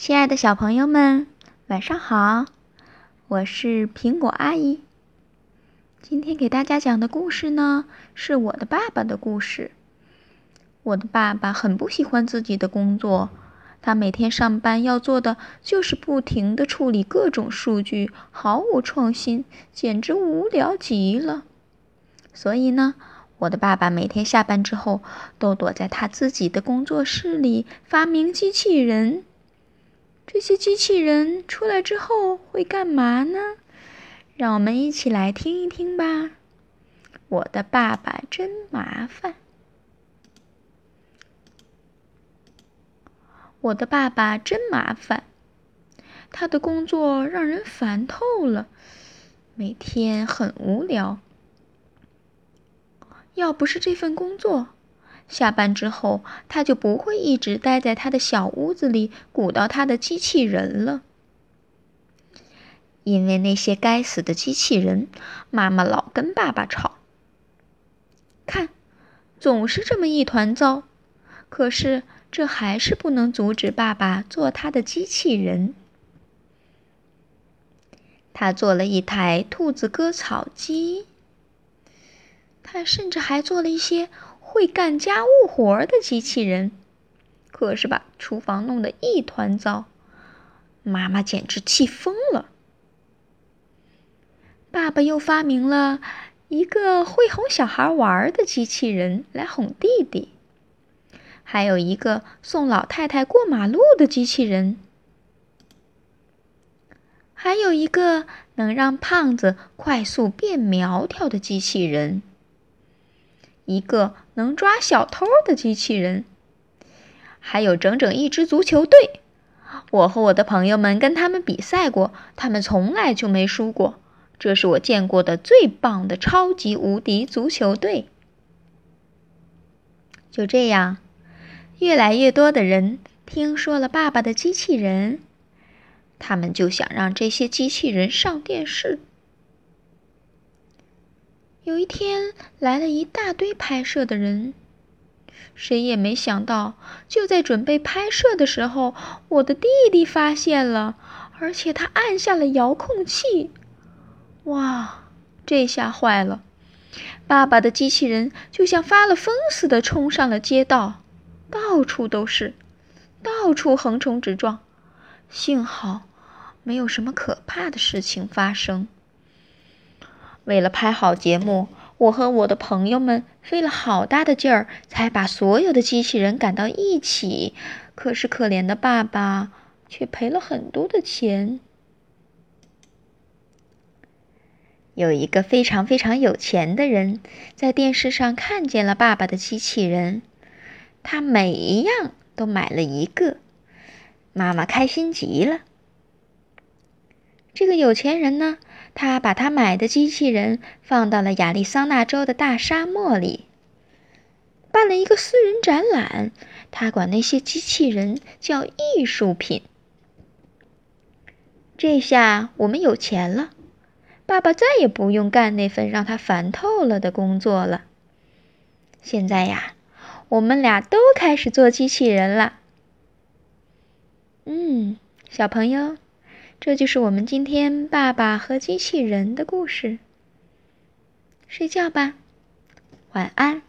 亲爱的小朋友们，晚上好！我是苹果阿姨。今天给大家讲的故事呢，是我的爸爸的故事。我的爸爸很不喜欢自己的工作，他每天上班要做的就是不停的处理各种数据，毫无创新，简直无聊极了。所以呢，我的爸爸每天下班之后都躲在他自己的工作室里发明机器人。这些机器人出来之后会干嘛呢？让我们一起来听一听吧。我的爸爸真麻烦。我的爸爸真麻烦，他的工作让人烦透了，每天很无聊。要不是这份工作，下班之后，他就不会一直待在他的小屋子里鼓捣他的机器人了。因为那些该死的机器人，妈妈老跟爸爸吵。看，总是这么一团糟。可是这还是不能阻止爸爸做他的机器人。他做了一台兔子割草机。他甚至还做了一些。会干家务活的机器人，可是把厨房弄得一团糟，妈妈简直气疯了。爸爸又发明了一个会哄小孩玩的机器人来哄弟弟，还有一个送老太太过马路的机器人，还有一个能让胖子快速变苗条的机器人。一个能抓小偷的机器人，还有整整一支足球队。我和我的朋友们跟他们比赛过，他们从来就没输过。这是我见过的最棒的超级无敌足球队。就这样，越来越多的人听说了爸爸的机器人，他们就想让这些机器人上电视。有一天，来了一大堆拍摄的人，谁也没想到，就在准备拍摄的时候，我的弟弟发现了，而且他按下了遥控器。哇，这下坏了！爸爸的机器人就像发了疯似的冲上了街道，到处都是，到处横冲直撞。幸好，没有什么可怕的事情发生。为了拍好节目，我和我的朋友们费了好大的劲儿，才把所有的机器人赶到一起。可是可怜的爸爸却赔了很多的钱。有一个非常非常有钱的人，在电视上看见了爸爸的机器人，他每一样都买了一个。妈妈开心极了。这个有钱人呢？他把他买的机器人放到了亚利桑那州的大沙漠里，办了一个私人展览。他管那些机器人叫艺术品。这下我们有钱了，爸爸再也不用干那份让他烦透了的工作了。现在呀，我们俩都开始做机器人了。嗯，小朋友。这就是我们今天爸爸和机器人的故事。睡觉吧，晚安。